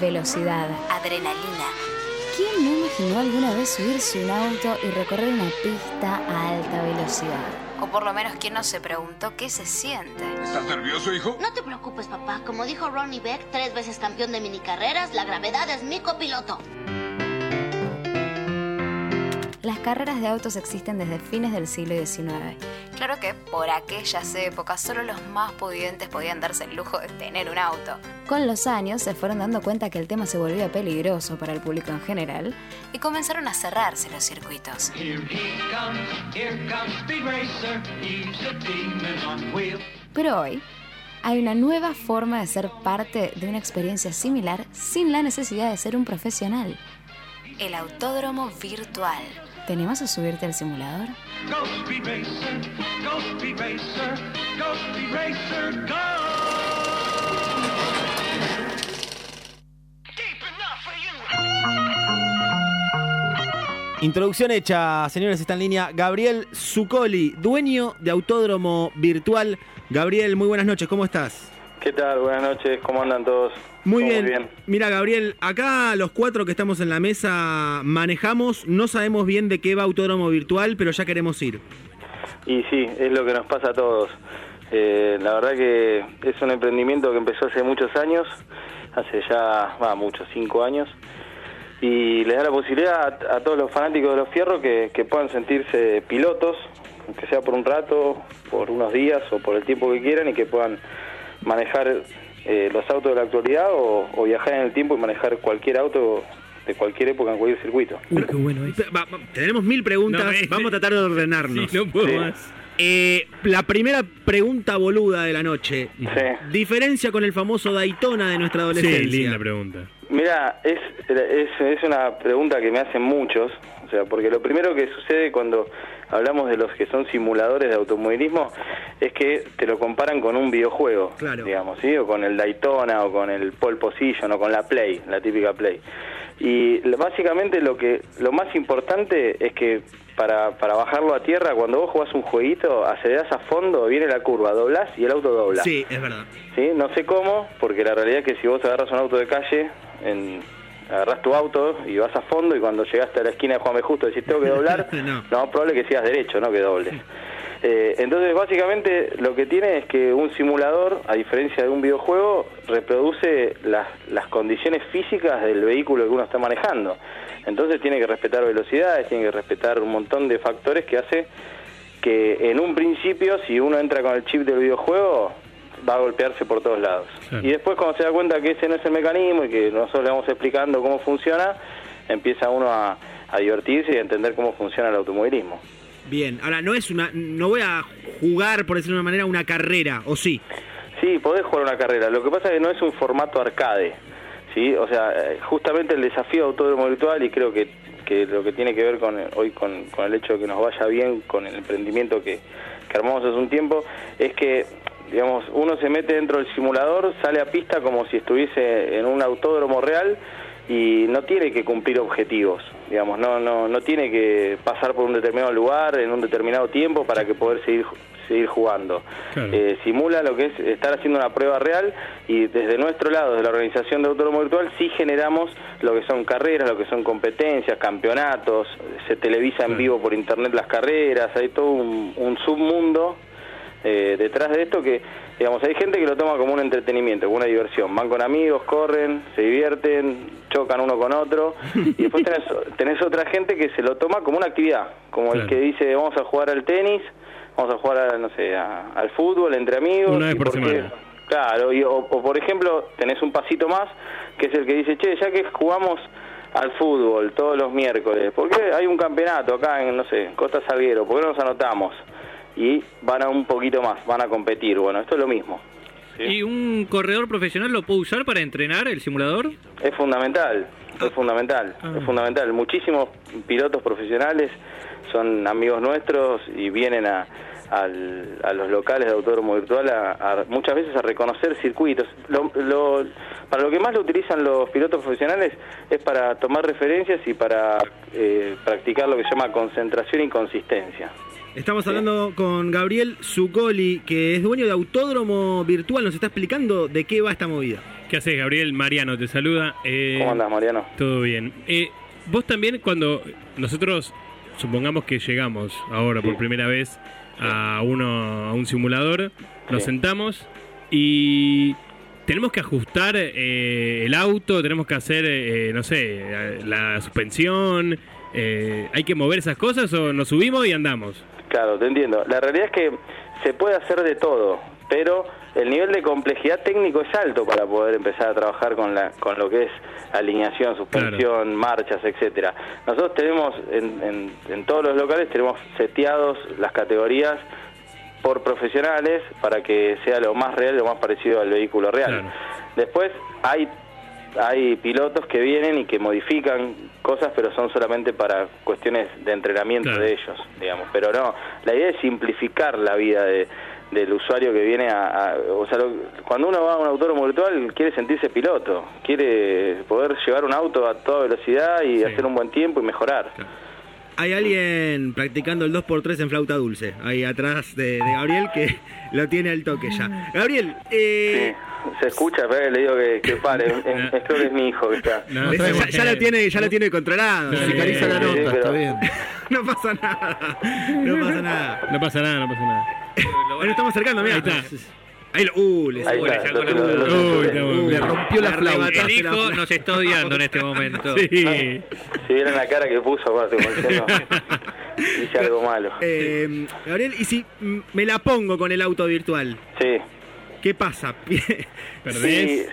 Velocidad. Adrenalina. ¿Quién no imaginó alguna vez subirse un auto y recorrer una pista a alta velocidad? O por lo menos quien no se preguntó qué se siente. ¿Estás nervioso, hijo? No te preocupes, papá. Como dijo Ronnie Beck, tres veces campeón de minicarreras, la gravedad es mi copiloto. Las carreras de autos existen desde fines del siglo XIX. Claro que por aquellas épocas solo los más pudientes podían darse el lujo de tener un auto. Con los años se fueron dando cuenta que el tema se volvía peligroso para el público en general y comenzaron a cerrarse los circuitos. Pero hoy hay una nueva forma de ser parte de una experiencia similar sin la necesidad de ser un profesional. El autódromo virtual. ¿Te animas a subirte al simulador? Introducción hecha, señores, está en línea Gabriel Zuccoli, dueño de Autódromo Virtual. Gabriel, muy buenas noches, ¿cómo estás? ¿Qué tal? Buenas noches, ¿cómo andan todos? Muy bien. Mira, Gabriel, acá los cuatro que estamos en la mesa manejamos, no sabemos bien de qué va Autódromo Virtual, pero ya queremos ir. Y sí, es lo que nos pasa a todos. Eh, la verdad que es un emprendimiento que empezó hace muchos años, hace ya, va, muchos, cinco años, y les da la posibilidad a, a todos los fanáticos de los fierros que, que puedan sentirse pilotos, aunque sea por un rato, por unos días o por el tiempo que quieran, y que puedan manejar eh, los autos de la actualidad o, o viajar en el tiempo y manejar cualquier auto de cualquier época en cualquier circuito. Uy, qué bueno. tenemos mil preguntas, No, este- vamos a tratar de ordenarnos. Sí, no puedo Sí. más. Eh, la primera pregunta boluda de la noche. Sí. Diferencia con el famoso Daytona de nuestra Sí, adolescencia. linda pregunta. Mira, es, es, es una pregunta que me hacen muchos, o sea, porque lo primero que sucede cuando hablamos de los que son simuladores de automovilismo es que te lo comparan con un videojuego, Claro. digamos, ¿sí? O con el Daytona o con el Pole Position o con la Play, la típica Play. Y básicamente lo que lo más importante es que para, para bajarlo a tierra, cuando vos jugás un jueguito, acelerás a fondo, viene la curva, doblás y el auto dobla. Sí, es verdad. ¿sí? No sé cómo, porque la realidad es que si vos agarras un auto de calle, en, agarras tu auto y vas a fondo y cuando llegaste a la esquina de Juan B. Justo decís tengo que doblar, No. no, probable que sigas derecho, no que dobles. Eh, entonces, básicamente, lo que tiene es que un simulador, a diferencia de un videojuego, reproduce las, las condiciones físicas del vehículo que uno está manejando. Entonces tiene que respetar velocidades, tiene que respetar un montón de factores que hace que en un principio, si uno entra con el chip del videojuego, va a golpearse por todos lados. Claro. Y después cuando se da cuenta que ese no es el mecanismo y que nosotros le vamos explicando cómo funciona, empieza uno a, a divertirse y a entender cómo funciona el automovilismo. Bien, ahora no es una, no voy a jugar, por decirlo de una manera, una carrera, ¿o sí? Sí, podés jugar una carrera. Lo que pasa es que no es un formato arcade. ¿sí? O sea, eh, justamente el desafío de autódromo virtual y creo que, que lo que tiene que ver con hoy con, con el hecho de que nos vaya bien con el emprendimiento que, que armamos hace un tiempo es que digamos uno se mete dentro del simulador, sale a pista como si estuviese en un autódromo real y no tiene que cumplir objetivos, digamos, no no no tiene que pasar por un determinado lugar en un determinado tiempo para que poder seguir seguir jugando. Claro. Eh, simula lo que es estar haciendo una prueba real y desde nuestro lado, de la organización de Autódromo Virtual, sí generamos lo que son carreras, lo que son competencias, campeonatos, se televisa en vivo por internet las carreras, hay todo un, un submundo eh, detrás de esto que, digamos, hay gente que lo toma como un entretenimiento, como una diversión. Van con amigos, corren, se divierten, chocan uno con otro. Y después tenés, tenés otra gente que se lo toma como una actividad, como el que dice vamos a jugar al tenis, vamos a jugar, a, no sé, a- al fútbol entre amigos. Una vez por porque- semana. Claro, y, o, o por ejemplo, tenés un pasito más, que es el que dice, che, ya que jugamos al fútbol todos los miércoles, ¿por qué hay un campeonato acá en, no sé, Costa Salguero? ¿Por qué no nos anotamos? Y van a un poquito más, van a competir. Bueno, esto es lo mismo. ¿sí? ¿Y un corredor profesional lo puede usar para entrenar el simulador? Es fundamental, es fundamental, es fundamental. Muchísimos pilotos profesionales son amigos nuestros y vienen a, al- a los locales de autódromo virtual a, a- muchas veces a reconocer circuitos. Lo- lo- para lo que más lo utilizan los pilotos profesionales es para tomar referencias y para eh, practicar lo que se llama concentración y consistencia. Estamos hablando con Gabriel Zuccoli, que es dueño de Autódromo Virtual, nos está explicando de qué va esta movida. ¿Qué haces, Gabriel? Mariano te saluda. Eh, ¿Cómo andás, Mariano? Todo bien. Eh, vos también cuando nosotros supongamos que llegamos ahora por primera vez a uno a un simulador, nos Sí. sentamos y tenemos que ajustar eh, el auto, tenemos que hacer, eh, no sé, eh, la suspensión, eh, hay que mover esas cosas o nos subimos y andamos. Claro, te entiendo. La realidad es que se puede hacer de todo, pero el nivel de complejidad técnico es alto para poder empezar a trabajar con la con lo que es alineación, suspensión, marchas, etcétera. Nosotros tenemos en, en, en todos los locales tenemos seteados las categorías por profesionales para que sea lo más real, lo más parecido al vehículo real. Claro. Después hay hay pilotos que vienen y que modifican cosas, pero son solamente para cuestiones de entrenamiento Claro. de ellos, digamos. Pero no, la idea es simplificar la vida de- del usuario que viene a... a- o sea, lo- cuando uno va a un autódromo virtual quiere sentirse piloto, quiere poder llevar un auto a toda velocidad y Sí. hacer un buen tiempo y mejorar. Hay alguien practicando el 2x3 en flauta dulce, ahí atrás de, de Gabriel, que lo tiene al toque ya. Gabriel, Sí, eh, se escucha, pero le digo que, que pare, es- es- creo que es mi hijo que está. No, ya, ya lo tiene, ya lo tiene controlado. Sí, la sí, nota, pero- está bien. no pasa nada. No pasa nada. No pasa nada, no pasa nada. Bueno, estamos acercando, mira. Ahí está. Ahí lo, uh, le Ahí Uy, está, le lo- sacó la Uy. Le rompió la flauta. El hijo nos está odiando en este momento. Sí. Si vieran la cara que puso, aparte, hice algo malo. Eh, Gabriel, ¿y si me la pongo con el auto virtual? Sí. ¿Qué pasa? ¿Perdés? Sí,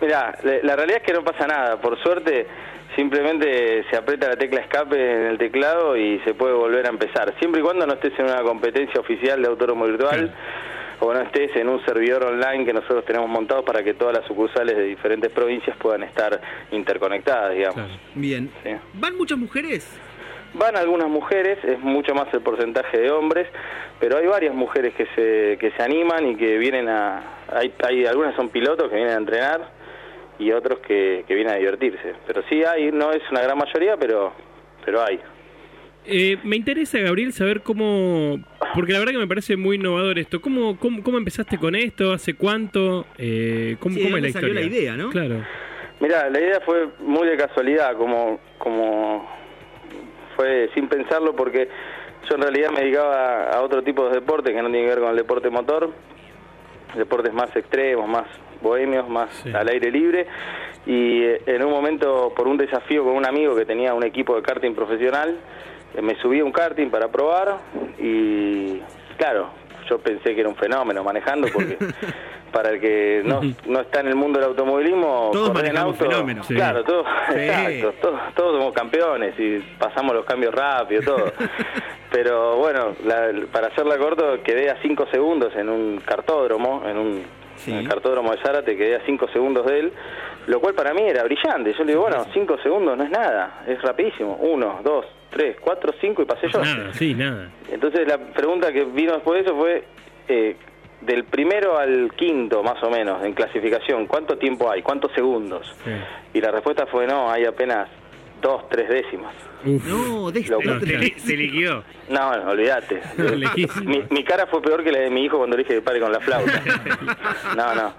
mirá, la, la realidad es que no pasa nada. Por suerte, simplemente se aprieta la tecla escape en el teclado y se puede volver a empezar. Siempre y cuando no estés en una competencia oficial de autónomo virtual o no estés en un servidor online que nosotros tenemos montado para que todas las sucursales de diferentes provincias puedan estar interconectadas, digamos. Claro. Bien. Sí. ¿Van muchas mujeres? Van algunas mujeres, es mucho más el porcentaje de hombres, pero hay varias mujeres que se, que se animan y que vienen a... Hay, hay algunas son pilotos que vienen a entrenar y otros que, que vienen a divertirse. Pero sí hay, no es una gran mayoría, pero, pero hay. Eh, me interesa, Gabriel, saber cómo... Porque la verdad que me parece muy innovador esto. ¿Cómo, cómo, cómo empezaste con esto? ¿Hace cuánto? Eh, ¿Cómo, Sí, ¿de cómo es la dónde salió historia? la idea, no? Claro. Mira, la idea fue muy de casualidad, como, como fue sin pensarlo, porque yo en realidad me dedicaba a otro tipo de deporte que no tiene que ver con el deporte motor, deportes más extremos, más bohemios, más Sí. al aire libre, y eh, en un momento, por un desafío con un amigo que tenía un equipo de karting profesional, me subí a un karting para probar y claro, yo pensé que era un fenómeno manejando porque para el que no, no está en el mundo del automovilismo, Todos manejamos auto, fenómenos. Sí. Claro, todos, Sí. exacto, todos, todos somos campeones y pasamos los cambios rápido, todo. Pero bueno, la- para hacerla corto, quedé a 5 segundos en un cartódromo, en un Sí. en el cartódromo de Zárate, quedé a 5 segundos de él, lo cual para mí era brillante. Yo le digo, bueno, 5 segundos no es nada, es rapidísimo. 1, 2, 3, 4, 5 y pasé yo. Nada, sí, nada. Entonces la pregunta que vino después de eso fue, eh, del primero al quinto más o menos en clasificación, ¿cuánto tiempo hay? ¿Cuántos segundos? Sí. Y la respuesta fue no, hay apenas dos, tres décimas. Uf. No, de Lo- No, se, li- se liquidó. No, olvídate. Mi cara fue peor que la de mi hijo cuando le dije que pare con la flauta. No, no.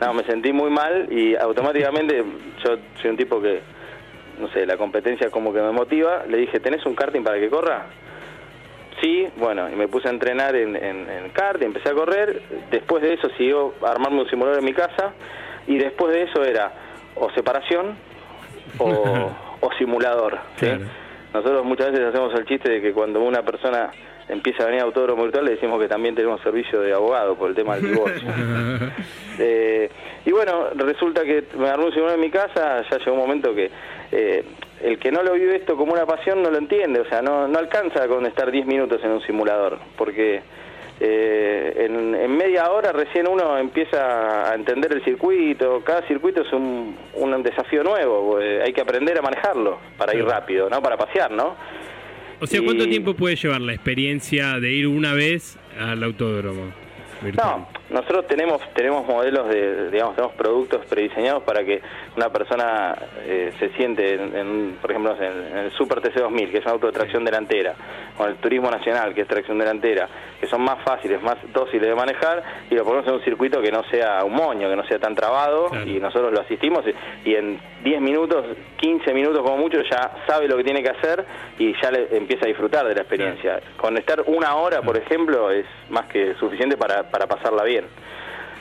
No, me sentí muy mal y automáticamente yo soy un tipo que, no sé, la competencia como que me motiva. Le dije, ¿tenés un karting para que corra? Sí, bueno, y me puse a entrenar en, en, en karting, empecé a correr. Después de eso siguió armarme un simulador en mi casa y después de eso era o separación o, o simulador. ¿sí? Claro. Nosotros muchas veces hacemos el chiste de que cuando una persona empieza a venir a autódromo virtual le decimos que también tenemos servicio de abogado por el tema del divorcio. Eh, y bueno, resulta que me armé un en mi casa, ya llegó un momento que eh, el que no lo vive esto como una pasión no lo entiende, o sea, no, no alcanza con estar 10 minutos en un simulador, porque eh, en, en media hora recién uno empieza a entender el circuito, cada circuito es un, un desafío nuevo, eh, hay que aprender a manejarlo para ir rápido, no para pasear, ¿no? O sea, ¿cuánto Y- tiempo puede llevar la experiencia de ir una vez al autódromo? virtual? No, nosotros tenemos tenemos modelos de, digamos, tenemos productos prediseñados para que una persona eh, se siente, en, en, por ejemplo, en, el Super TC2000, que es un auto de tracción delantera, o en el Turismo Nacional, que es tracción delantera, que son más fáciles, más dóciles de manejar, y lo ponemos en un circuito que no sea un moño, que no sea tan trabado, Claro. y nosotros lo asistimos, y, y en 10 minutos, 15 minutos como mucho, ya sabe lo que tiene que hacer y ya le empieza a disfrutar de la experiencia. Con estar una hora, por ejemplo, es más que suficiente para, para pasarla bien.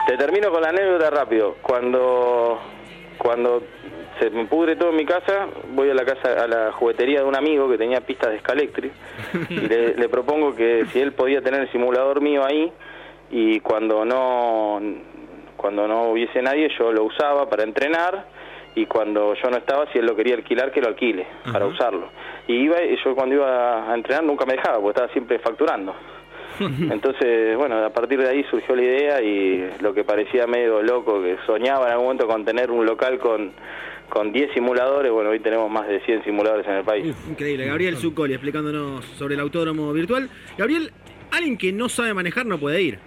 Te termino con la anécdota rápido. Cuando cuando se me pudre todo en mi casa, voy a la casa a la juguetería de un amigo que tenía pistas de Scalectric y le, le propongo que si él podía tener el simulador mío ahí y cuando no cuando no hubiese nadie yo lo usaba para entrenar y cuando yo no estaba si él lo quería alquilar que lo alquile para usarlo. Y iba y yo cuando iba a entrenar nunca me dejaba porque estaba siempre facturando entonces, bueno, a partir de ahí surgió la idea y lo que parecía medio loco, que soñaba en algún momento con tener un local con, con 10 simuladores, bueno, hoy tenemos más de 100 simuladores en el país. Uf, increíble. Gabriel Zuccoli explicándonos sobre el autódromo virtual. Gabriel, alguien que no sabe manejar no puede ir.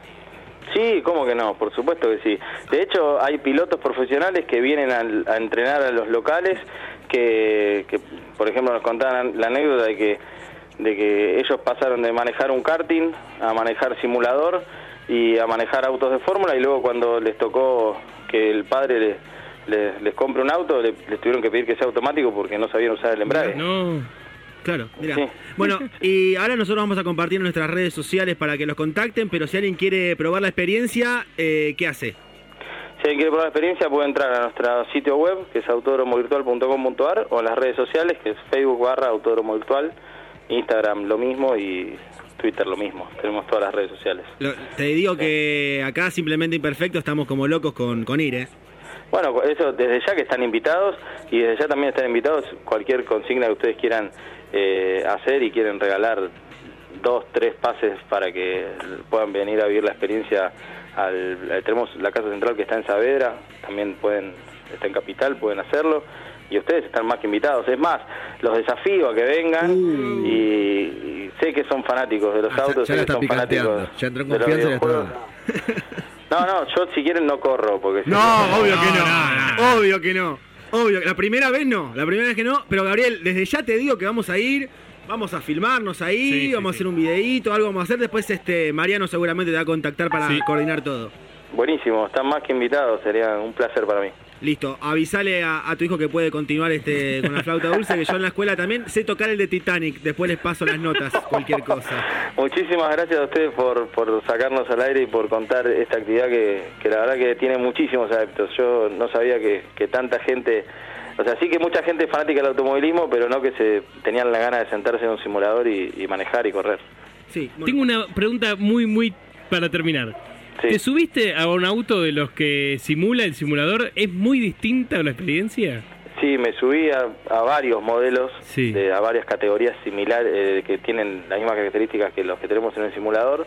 Sí, ¿cómo que no? Por supuesto que sí. De hecho, hay pilotos profesionales que vienen al- a, entrenar a los locales que, que, por ejemplo, nos contaban la anécdota de que, de que ellos pasaron de manejar un karting a manejar simulador y a manejar autos de fórmula y luego cuando les tocó que el padre le- le- les compre un auto, le- les tuvieron que pedir que sea automático porque no sabían usar el embrague. No. Claro, mira. Sí. Bueno, y ahora nosotros vamos a compartir nuestras redes sociales para que los contacten, pero si alguien quiere probar la experiencia, eh, ¿qué hace? Si alguien quiere probar la experiencia puede entrar a nuestro sitio web que es autodromovirtual.com.ar o en las redes sociales que es Facebook barra autódromo virtual, Instagram lo mismo y Twitter lo mismo. Tenemos todas las redes sociales. Lo- te digo que acá simplemente imperfecto estamos como locos con, con ir, ¿eh? Bueno, eso desde ya que están invitados y desde ya también están invitados cualquier consigna que ustedes quieran eh, hacer y quieren regalar dos, tres pases para que puedan venir a vivir la experiencia. Al, tenemos la casa central que está en Saavedra, también pueden, está en Capital, pueden hacerlo. Y ustedes están más que invitados. Es más, los desafío a que vengan y, y sé que son fanáticos de los. Ah, ya- autos, ya sé la que son picanteando. fanáticos Ya entró en de los confianza y la está videojuegos. No, no, yo si quieren no corro, porque... si No, obvio que no. no, no. Obvio que no. Obvio. La primera vez no. La primera vez que no. Pero Gabriel, desde ya te digo que vamos a ir. Vamos a filmarnos ahí, Sí, sí, vamos a sí. hacer un videíto, algo vamos a hacer. Después este Mariano seguramente te va a contactar para Sí. coordinar todo. Buenísimo, están más que invitados, sería un placer para mí. Listo, avisale a, a tu hijo que puede continuar este con la flauta dulce, que yo en la escuela también sé tocar el de Titanic, después les paso las notas, cualquier cosa. Muchísimas gracias a ustedes por, por sacarnos al aire y por contar esta actividad que, que la verdad que tiene muchísimos adeptos. Yo no sabía que, que tanta gente, o sea, sí que mucha gente es fanática del automovilismo, pero no que se tenían la gana de sentarse en un simulador y, y manejar y correr. Sí, bueno. Tengo una pregunta muy, muy para terminar. Sí. ¿Te subiste a un auto de los que simula el simulador? ¿Es muy distinta la experiencia? Sí, me subí a, a varios modelos, Sí. de, a varias categorías similares eh, que tienen las mismas características que los que tenemos en el simulador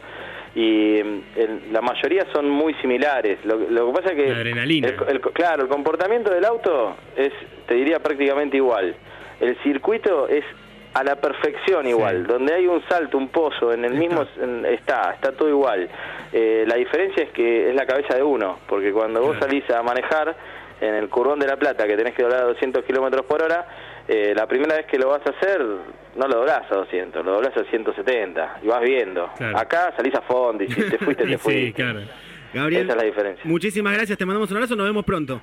y mm, el- la mayoría son muy similares. Lo, lo que pasa es que La adrenalina. el- el- claro, el comportamiento del auto es, te diría, prácticamente igual. El circuito es a la perfección igual. Donde hay un salto, un pozo, en el mismo en- está, está todo igual. Eh, la diferencia es que es la cabeza de uno, porque cuando vos salís a manejar en el Curvón de la Plata, que tenés que doblar a 200 kilómetros por hora, eh, la primera vez que lo vas a hacer, no lo doblás a 200, lo doblás a 170 y vas viendo. Claro. Acá salís a fondo y si te fuiste, te sí, fuiste. claro. Gabriel, Esa es la diferencia. muchísimas gracias, te mandamos un abrazo, nos vemos pronto.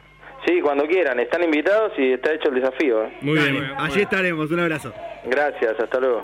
Sí, cuando quieran, están invitados y está hecho el desafío. ¿eh? Muy Dale, bien. allí estaremos, un abrazo. Gracias, hasta luego.